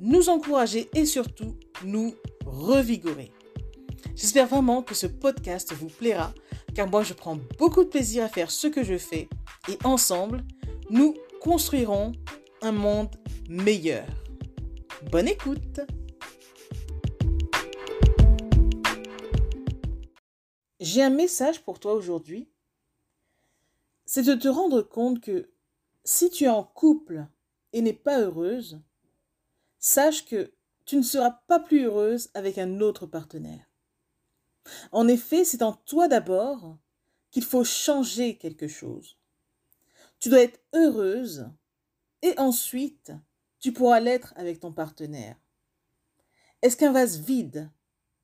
nous encourager et surtout nous revigorer. J'espère vraiment que ce podcast vous plaira car moi je prends beaucoup de plaisir à faire ce que je fais et ensemble, nous construirons un monde meilleur. Bonne écoute J'ai un message pour toi aujourd'hui. C'est de te rendre compte que si tu es en couple et n'es pas heureuse, sache que tu ne seras pas plus heureuse avec un autre partenaire. En effet, c'est en toi d'abord qu'il faut changer quelque chose. Tu dois être heureuse et ensuite tu pourras l'être avec ton partenaire. Est-ce qu'un vase vide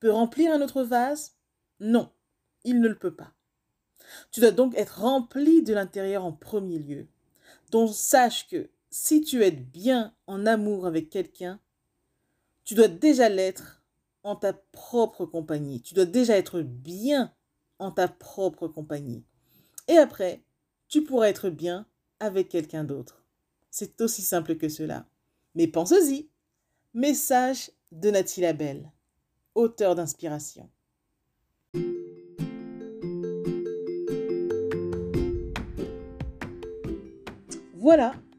peut remplir un autre vase? Non, il ne le peut pas. Tu dois donc être rempli de l'intérieur en premier lieu. Donc sache que si tu es bien en amour avec quelqu'un, tu dois déjà l'être en ta propre compagnie. Tu dois déjà être bien en ta propre compagnie. Et après, tu pourras être bien avec quelqu'un d'autre. C'est aussi simple que cela. Mais pense-y. Message de Nathalie Labelle, auteur d'inspiration. Voilà,